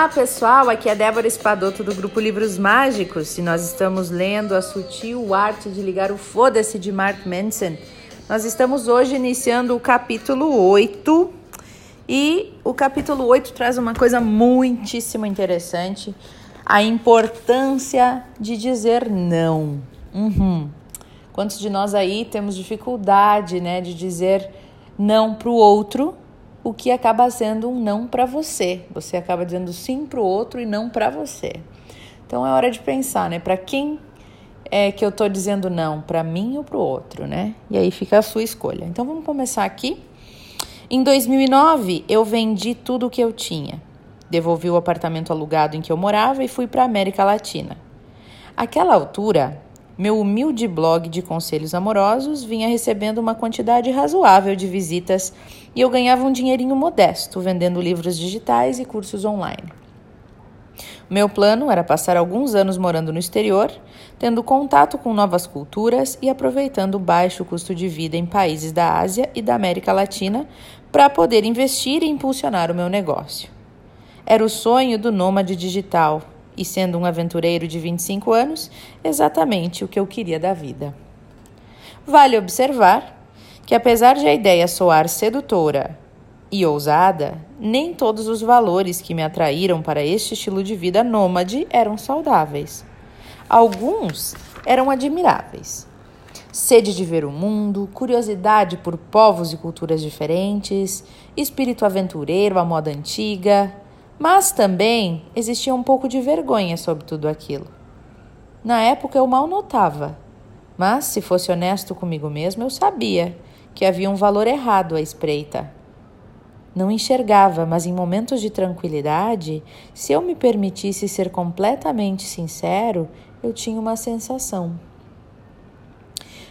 Olá pessoal, aqui é Débora Espadoto do grupo Livros Mágicos e nós estamos lendo A Sutil Arte de Ligar o Foda-se de Mark Manson. Nós estamos hoje iniciando o capítulo 8 e o capítulo 8 traz uma coisa muitíssimo interessante: a importância de dizer não. Uhum. Quantos de nós aí temos dificuldade né, de dizer não para o outro? O que acaba sendo um não para você. Você acaba dizendo sim para o outro e não para você. Então é hora de pensar, né? Para quem é que eu estou dizendo não? Para mim ou para o outro, né? E aí fica a sua escolha. Então vamos começar aqui. Em 2009, eu vendi tudo o que eu tinha. Devolvi o apartamento alugado em que eu morava e fui para a América Latina. Aquela altura, meu humilde blog de conselhos amorosos vinha recebendo uma quantidade razoável de visitas e eu ganhava um dinheirinho modesto vendendo livros digitais e cursos online. Meu plano era passar alguns anos morando no exterior, tendo contato com novas culturas e aproveitando o baixo custo de vida em países da Ásia e da América Latina para poder investir e impulsionar o meu negócio. Era o sonho do nômade digital, e sendo um aventureiro de 25 anos, exatamente o que eu queria da vida. Vale observar que, apesar de a ideia soar sedutora e ousada, nem todos os valores que me atraíram para este estilo de vida nômade eram saudáveis. Alguns eram admiráveis. Sede de ver o mundo, curiosidade por povos e culturas diferentes, espírito aventureiro à moda antiga, mas também existia um pouco de vergonha sobre tudo aquilo. Na época eu mal notava, mas se fosse honesto comigo mesmo, eu sabia que havia um valor errado à espreita. Não enxergava, mas em momentos de tranquilidade, se eu me permitisse ser completamente sincero, eu tinha uma sensação.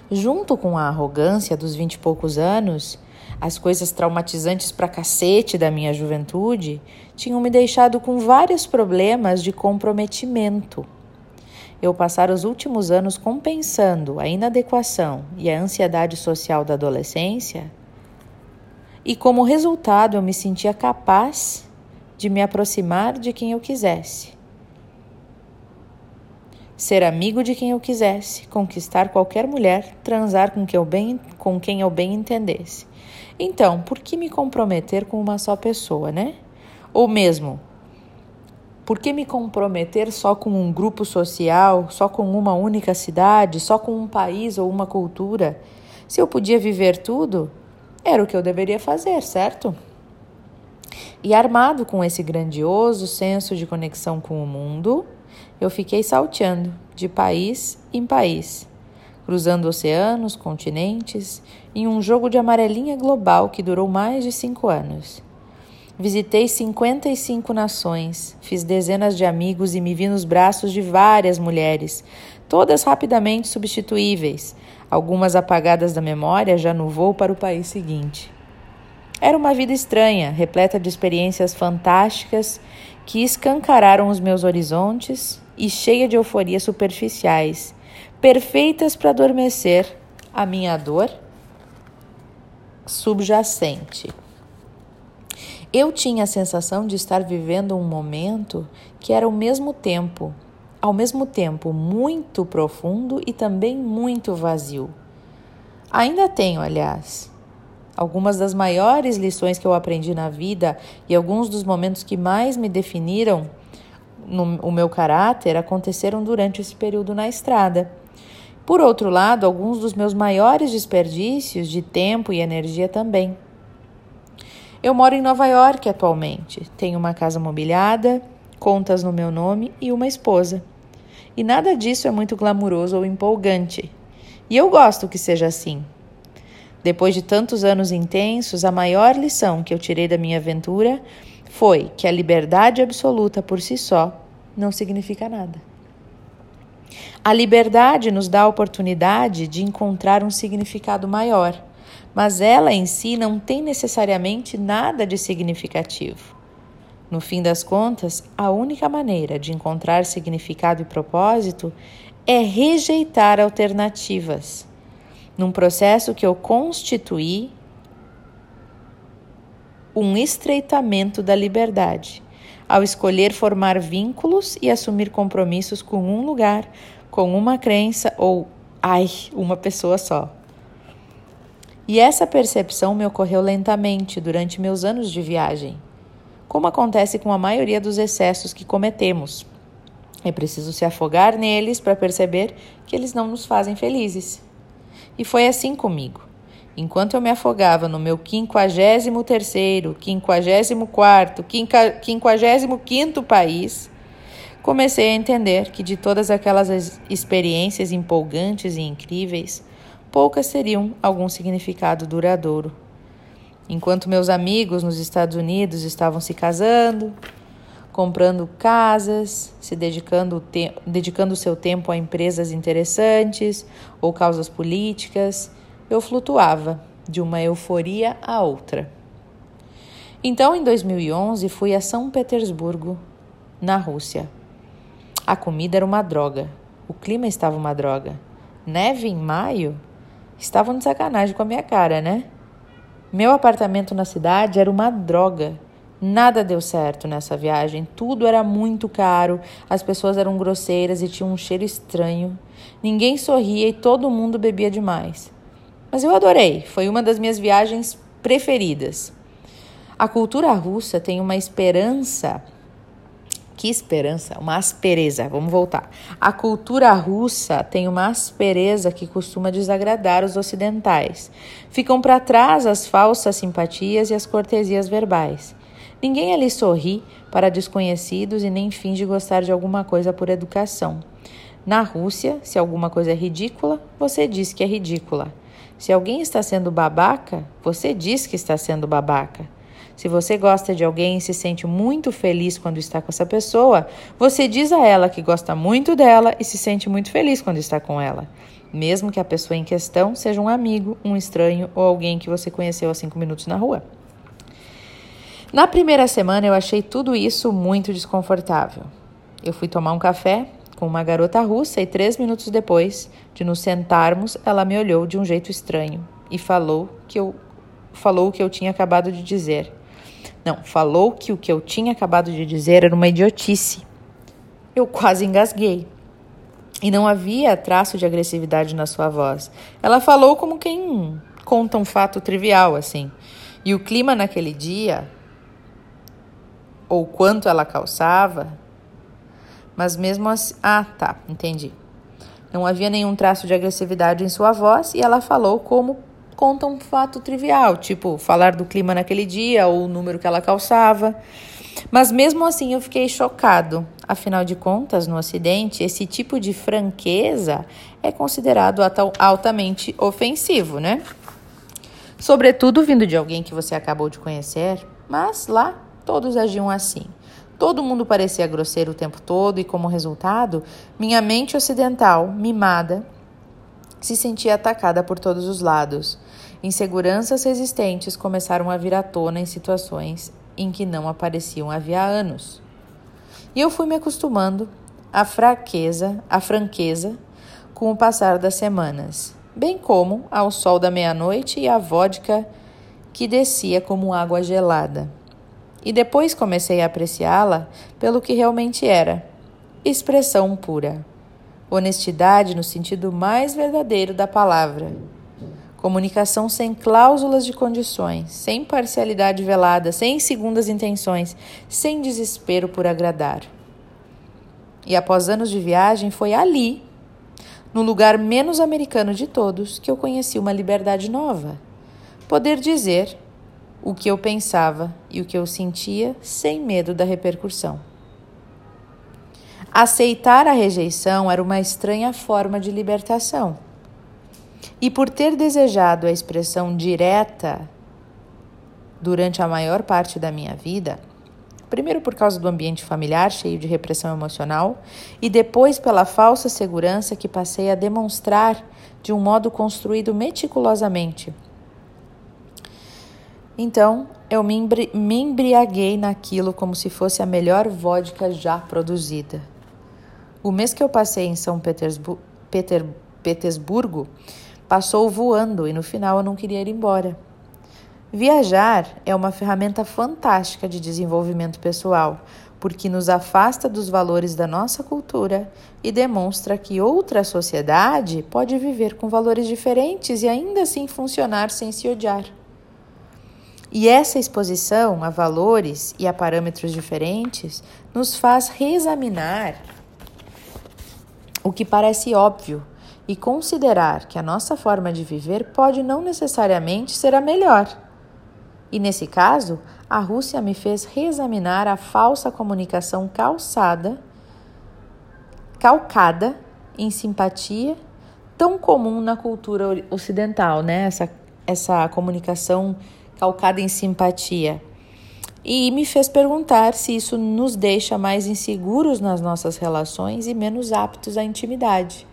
Junto com a arrogância dos vinte e poucos anos, as coisas traumatizantes pra cacete da minha juventude tinham me deixado com vários problemas de comprometimento. Eu passara os últimos anos compensando a inadequação e a ansiedade social da adolescência, e como resultado eu me sentia capaz de me aproximar de quem eu quisesse. Ser amigo de quem eu quisesse, conquistar qualquer mulher, transar com, que eu bem, com quem eu bem entendesse. Então, por que me comprometer com uma só pessoa, né? Ou mesmo, por que me comprometer só com um grupo social, só com uma única cidade, só com um país ou uma cultura? Se eu podia viver tudo, era o que eu deveria fazer, certo? E armado com esse grandioso senso de conexão com o mundo, eu fiquei salteando de país em país cruzando oceanos, continentes, em um jogo de amarelinha global que durou mais de cinco anos. Visitei 55 nações, fiz dezenas de amigos e me vi nos braços de várias mulheres, todas rapidamente substituíveis, algumas apagadas da memória já no voo para o país seguinte. Era uma vida estranha, repleta de experiências fantásticas que escancararam os meus horizontes e cheia de euforias superficiais perfeitas para adormecer a minha dor subjacente. Eu tinha a sensação de estar vivendo um momento que era ao mesmo tempo, ao mesmo tempo muito profundo e também muito vazio. Ainda tenho, aliás, algumas das maiores lições que eu aprendi na vida e alguns dos momentos que mais me definiram no, o meu caráter aconteceram durante esse período na estrada. Por outro lado, alguns dos meus maiores desperdícios de tempo e energia também. Eu moro em Nova York atualmente, tenho uma casa mobiliada, contas no meu nome e uma esposa. E nada disso é muito glamuroso ou empolgante. E eu gosto que seja assim. Depois de tantos anos intensos, a maior lição que eu tirei da minha aventura foi que a liberdade absoluta por si só não significa nada. A liberdade nos dá a oportunidade de encontrar um significado maior, mas ela em si não tem necessariamente nada de significativo. No fim das contas, a única maneira de encontrar significado e propósito é rejeitar alternativas. Num processo que eu constituí um estreitamento da liberdade, ao escolher formar vínculos e assumir compromissos com um lugar, com uma crença ou, ai, uma pessoa só. E essa percepção me ocorreu lentamente durante meus anos de viagem, como acontece com a maioria dos excessos que cometemos. É preciso se afogar neles para perceber que eles não nos fazem felizes. E foi assim comigo. Enquanto eu me afogava no meu 53º, 54º, 55º país, comecei a entender que de todas aquelas experiências empolgantes e incríveis, poucas teriam algum significado duradouro. Enquanto meus amigos nos Estados Unidos estavam se casando, comprando casas, se dedicando dedicando seu tempo a empresas interessantes ou causas políticas, eu flutuava de uma euforia a outra. Então, em 2011, fui a São Petersburgo, na Rússia. A comida era uma droga, o clima estava uma droga. Neve em maio? Estavam de sacanagem com a minha cara, né? Meu apartamento na cidade era uma droga. Nada deu certo nessa viagem, tudo era muito caro, as pessoas eram grosseiras e tinham um cheiro estranho. Ninguém sorria e todo mundo bebia demais. Mas eu adorei, foi uma das minhas viagens preferidas. A cultura russa tem uma esperança. Que esperança? Uma aspereza. Vamos voltar. A cultura russa tem uma aspereza que costuma desagradar os ocidentais. Ficam para trás as falsas simpatias e as cortesias verbais. Ninguém ali sorri para desconhecidos e nem finge gostar de alguma coisa por educação. Na Rússia, se alguma coisa é ridícula, você diz que é ridícula. Se alguém está sendo babaca, você diz que está sendo babaca. Se você gosta de alguém e se sente muito feliz quando está com essa pessoa, você diz a ela que gosta muito dela e se sente muito feliz quando está com ela, mesmo que a pessoa em questão seja um amigo, um estranho ou alguém que você conheceu há cinco minutos na rua. Na primeira semana eu achei tudo isso muito desconfortável. Eu fui tomar um café com uma garota russa e três minutos depois de nos sentarmos, ela me olhou de um jeito estranho e falou que eu falou o que eu tinha acabado de dizer. Não, falou que o que eu tinha acabado de dizer era uma idiotice. Eu quase engasguei. E não havia traço de agressividade na sua voz. Ela falou como quem conta um fato trivial assim. E o clima naquele dia ou quanto ela calçava, mas mesmo assim. Ah, tá, entendi. Não havia nenhum traço de agressividade em sua voz e ela falou como conta um fato trivial, tipo falar do clima naquele dia ou o número que ela calçava. Mas mesmo assim eu fiquei chocado. Afinal de contas, no Ocidente, esse tipo de franqueza é considerado altamente ofensivo, né? Sobretudo vindo de alguém que você acabou de conhecer, mas lá Todos agiam assim. Todo mundo parecia grosseiro o tempo todo e, como resultado, minha mente ocidental, mimada, se sentia atacada por todos os lados. Inseguranças resistentes começaram a vir à tona em situações em que não apareciam havia anos. E eu fui me acostumando à fraqueza, à franqueza, com o passar das semanas, bem como ao sol da meia-noite e à vodka que descia como água gelada e depois comecei a apreciá-la pelo que realmente era: expressão pura. Honestidade no sentido mais verdadeiro da palavra. Comunicação sem cláusulas de condições, sem parcialidade velada, sem segundas intenções, sem desespero por agradar. E após anos de viagem, foi ali, no lugar menos americano de todos, que eu conheci uma liberdade nova. Poder dizer o que eu pensava e o que eu sentia sem medo da repercussão. Aceitar a rejeição era uma estranha forma de libertação. E por ter desejado a expressão direta durante a maior parte da minha vida, primeiro por causa do ambiente familiar cheio de repressão emocional e depois pela falsa segurança que passei a demonstrar de um modo construído meticulosamente então eu me, embri me embriaguei naquilo como se fosse a melhor vodka já produzida. O mês que eu passei em São Petersbu Peter Petersburgo passou voando e no final eu não queria ir embora. Viajar é uma ferramenta fantástica de desenvolvimento pessoal, porque nos afasta dos valores da nossa cultura e demonstra que outra sociedade pode viver com valores diferentes e ainda assim funcionar sem se odiar. E essa exposição a valores e a parâmetros diferentes nos faz reexaminar o que parece óbvio e considerar que a nossa forma de viver pode não necessariamente ser a melhor. E nesse caso, a Rússia me fez reexaminar a falsa comunicação calçada, calcada em simpatia, tão comum na cultura ocidental, né? Essa, essa comunicação calcada em simpatia. E me fez perguntar se isso nos deixa mais inseguros nas nossas relações e menos aptos à intimidade.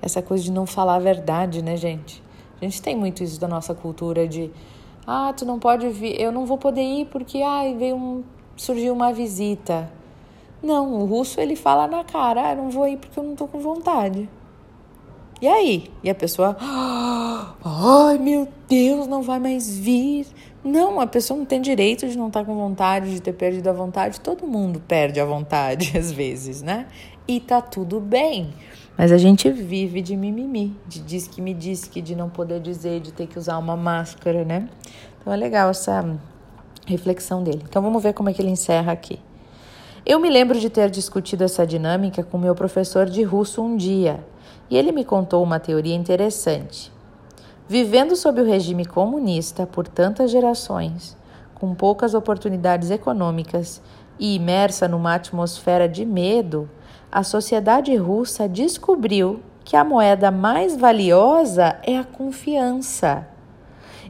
Essa coisa de não falar a verdade, né, gente? A gente tem muito isso da nossa cultura de ah, tu não pode vir, eu não vou poder ir porque ai, veio um, surgiu uma visita. Não, o russo ele fala na cara, ah, não vou ir porque eu não tô com vontade. E aí? E a pessoa, ai meu Deus, não vai mais vir. Não, a pessoa não tem direito de não estar tá com vontade, de ter perdido a vontade. Todo mundo perde a vontade às vezes, né? E tá tudo bem. Mas a gente vive de mimimi, de diz que me diz que, de não poder dizer, de ter que usar uma máscara, né? Então é legal essa reflexão dele. Então vamos ver como é que ele encerra aqui. Eu me lembro de ter discutido essa dinâmica com meu professor de russo um dia e ele me contou uma teoria interessante. Vivendo sob o regime comunista por tantas gerações, com poucas oportunidades econômicas e imersa numa atmosfera de medo, a sociedade russa descobriu que a moeda mais valiosa é a confiança.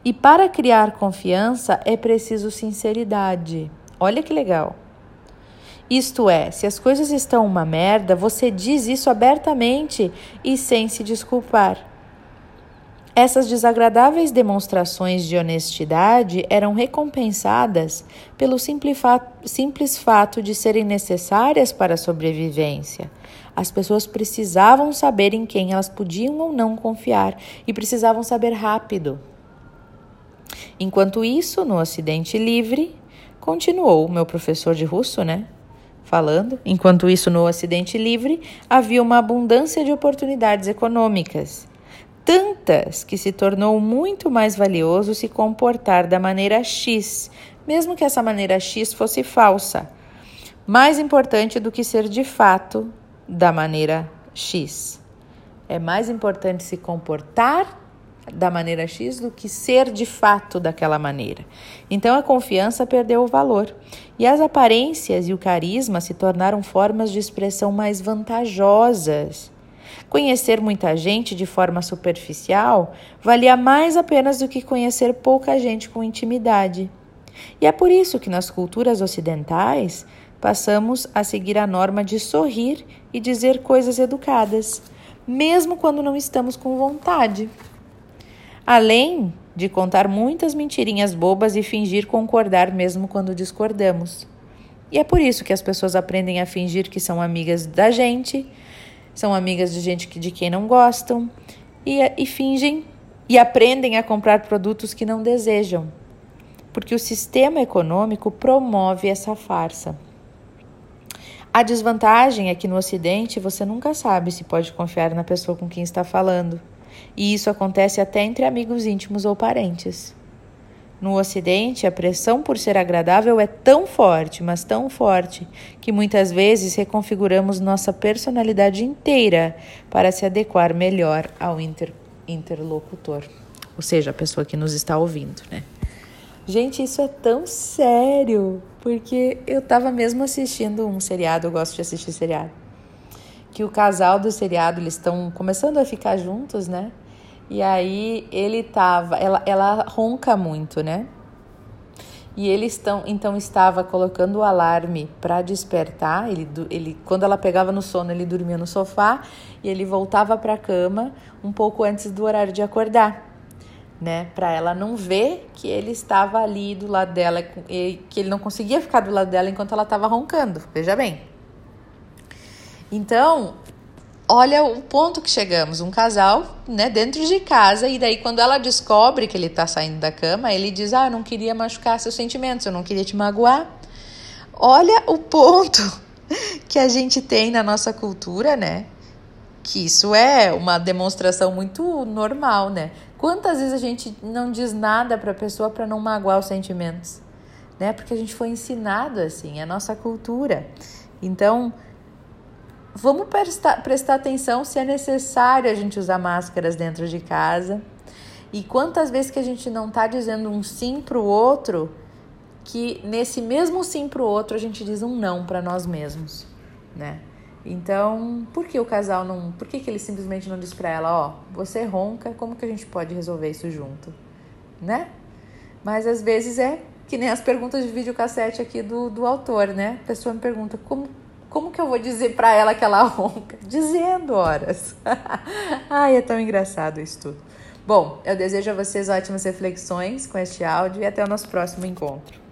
E para criar confiança é preciso sinceridade. Olha que legal. Isto é, se as coisas estão uma merda, você diz isso abertamente e sem se desculpar. Essas desagradáveis demonstrações de honestidade eram recompensadas pelo simples fato de serem necessárias para a sobrevivência. As pessoas precisavam saber em quem elas podiam ou não confiar e precisavam saber rápido. Enquanto isso, no Ocidente Livre, continuou o meu professor de russo, né? Falando. Enquanto isso, no Ocidente Livre, havia uma abundância de oportunidades econômicas. Tantas que se tornou muito mais valioso se comportar da maneira X, mesmo que essa maneira X fosse falsa. Mais importante do que ser de fato da maneira X. É mais importante se comportar da maneira X do que ser de fato daquela maneira. Então a confiança perdeu o valor e as aparências e o carisma se tornaram formas de expressão mais vantajosas. Conhecer muita gente de forma superficial valia mais apenas do que conhecer pouca gente com intimidade. E é por isso que nas culturas ocidentais passamos a seguir a norma de sorrir e dizer coisas educadas, mesmo quando não estamos com vontade além de contar muitas mentirinhas bobas e fingir concordar mesmo quando discordamos. E é por isso que as pessoas aprendem a fingir que são amigas da gente, são amigas de gente que, de quem não gostam, e, e fingem e aprendem a comprar produtos que não desejam, porque o sistema econômico promove essa farsa. A desvantagem é que no Ocidente você nunca sabe se pode confiar na pessoa com quem está falando. E isso acontece até entre amigos íntimos ou parentes. No Ocidente, a pressão por ser agradável é tão forte, mas tão forte, que muitas vezes reconfiguramos nossa personalidade inteira para se adequar melhor ao inter interlocutor, ou seja, a pessoa que nos está ouvindo, né? Gente, isso é tão sério, porque eu estava mesmo assistindo um seriado, eu gosto de assistir seriado que o casal do seriado eles estão começando a ficar juntos, né? E aí ele tava, ela, ela ronca muito, né? E eles estão, então estava colocando o alarme para despertar. Ele, ele, quando ela pegava no sono, ele dormia no sofá e ele voltava para a cama um pouco antes do horário de acordar, né? Para ela não ver que ele estava ali do lado dela, que ele não conseguia ficar do lado dela enquanto ela estava roncando. Veja bem. Então, olha o ponto que chegamos, um casal, né, dentro de casa, e daí quando ela descobre que ele está saindo da cama, ele diz: "Ah, eu não queria machucar seus sentimentos, eu não queria te magoar". olha o ponto que a gente tem na nossa cultura, né? Que isso é uma demonstração muito normal, né? Quantas vezes a gente não diz nada para a pessoa para não magoar os sentimentos, né? Porque a gente foi ensinado assim, é a nossa cultura. Então, vamos prestar, prestar atenção se é necessário a gente usar máscaras dentro de casa. E quantas vezes que a gente não está dizendo um sim para o outro, que nesse mesmo sim para o outro a gente diz um não para nós mesmos, né? Então, por que o casal não. Por que, que ele simplesmente não diz para ela: Ó, oh, você ronca, como que a gente pode resolver isso junto? Né? Mas às vezes é que nem as perguntas de videocassete aqui do, do autor, né? A pessoa me pergunta: como, como que eu vou dizer para ela que ela ronca? Dizendo horas. Ai, é tão engraçado isso tudo. Bom, eu desejo a vocês ótimas reflexões com este áudio e até o nosso próximo encontro.